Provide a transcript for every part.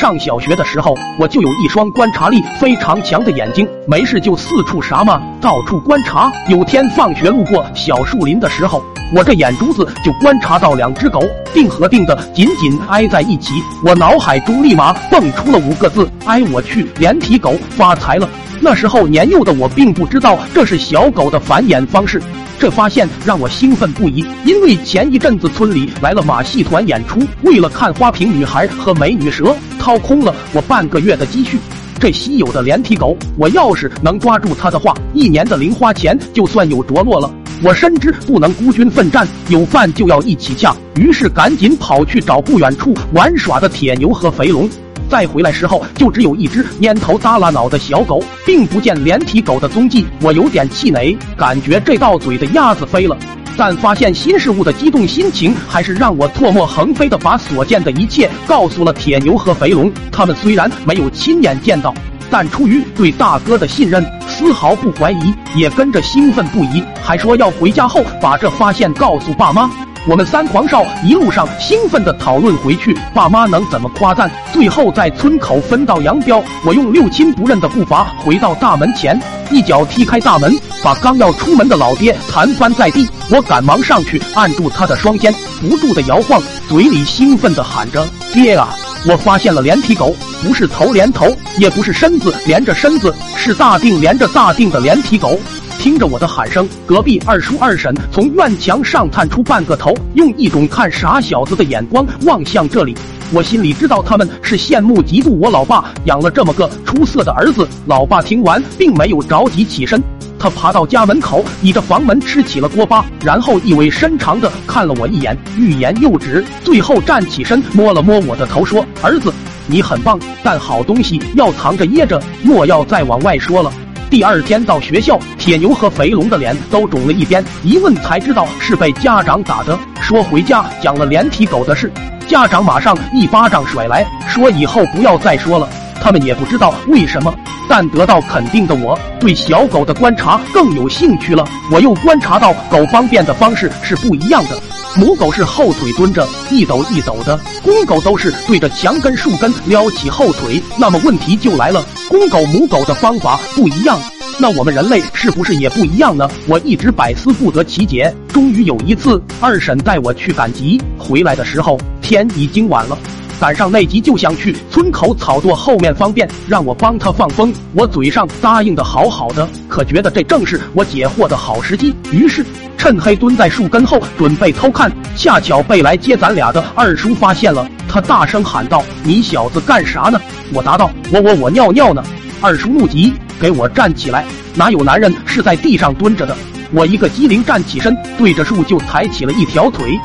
上小学的时候，我就有一双观察力非常强的眼睛，没事就四处啥嘛，到处观察。有天放学路过小树林的时候，我这眼珠子就观察到两只狗定和定的紧紧挨在一起，我脑海中立马蹦出了五个字：哎我去，连体狗发财了。那时候年幼的我并不知道这是小狗的繁衍方式。这发现让我兴奋不已，因为前一阵子村里来了马戏团演出，为了看花瓶女孩和美女蛇，掏空了我半个月的积蓄。这稀有的连体狗，我要是能抓住它的话，一年的零花钱就算有着落了。我深知不能孤军奋战，有饭就要一起下，于是赶紧跑去找不远处玩耍的铁牛和肥龙。再回来时候，就只有一只蔫头耷拉脑的小狗，并不见连体狗的踪迹。我有点气馁，感觉这道嘴的鸭子飞了。但发现新事物的激动心情，还是让我唾沫横飞的把所见的一切告诉了铁牛和肥龙。他们虽然没有亲眼见到，但出于对大哥的信任，丝毫不怀疑，也跟着兴奋不已，还说要回家后把这发现告诉爸妈。我们三狂少一路上兴奋地讨论回去爸妈能怎么夸赞，最后在村口分道扬镳。我用六亲不认的步伐回到大门前，一脚踢开大门，把刚要出门的老爹弹翻在地。我赶忙上去按住他的双肩，不住地摇晃，嘴里兴奋地喊着：“爹啊！我发现了连体狗，不是头连头，也不是身子连着身子，是大腚连着大腚的连体狗。”听着我的喊声，隔壁二叔二婶从院墙上探出半个头，用一种看傻小子的眼光望向这里。我心里知道他们是羡慕嫉妒我老爸养了这么个出色的儿子。老爸听完，并没有着急起身，他爬到家门口，倚着房门吃起了锅巴，然后意味深长的看了我一眼，欲言又止，最后站起身摸了摸我的头，说：“儿子，你很棒，但好东西要藏着掖着，莫要再往外说了。”第二天到学校，铁牛和肥龙的脸都肿了一边，一问才知道是被家长打的。说回家讲了连体狗的事，家长马上一巴掌甩来，说以后不要再说了。他们也不知道为什么，但得到肯定的我，对小狗的观察更有兴趣了。我又观察到狗方便的方式是不一样的。母狗是后腿蹲着，一抖一抖的；公狗都是对着墙根、树根撩起后腿。那么问题就来了，公狗、母狗的方法不一样，那我们人类是不是也不一样呢？我一直百思不得其解。终于有一次，二婶带我去赶集，回来的时候天已经晚了。赶上那集就想去村口草垛后面方便，让我帮他放风。我嘴上答应的好好的，可觉得这正是我解惑的好时机。于是趁黑蹲在树根后准备偷看，恰巧被来接咱俩的二叔发现了。他大声喊道：“你小子干啥呢？”我答道：“我我我尿尿呢。”二叔怒极，给我站起来！哪有男人是在地上蹲着的？我一个机灵站起身，对着树就抬起了一条腿。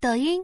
抖音。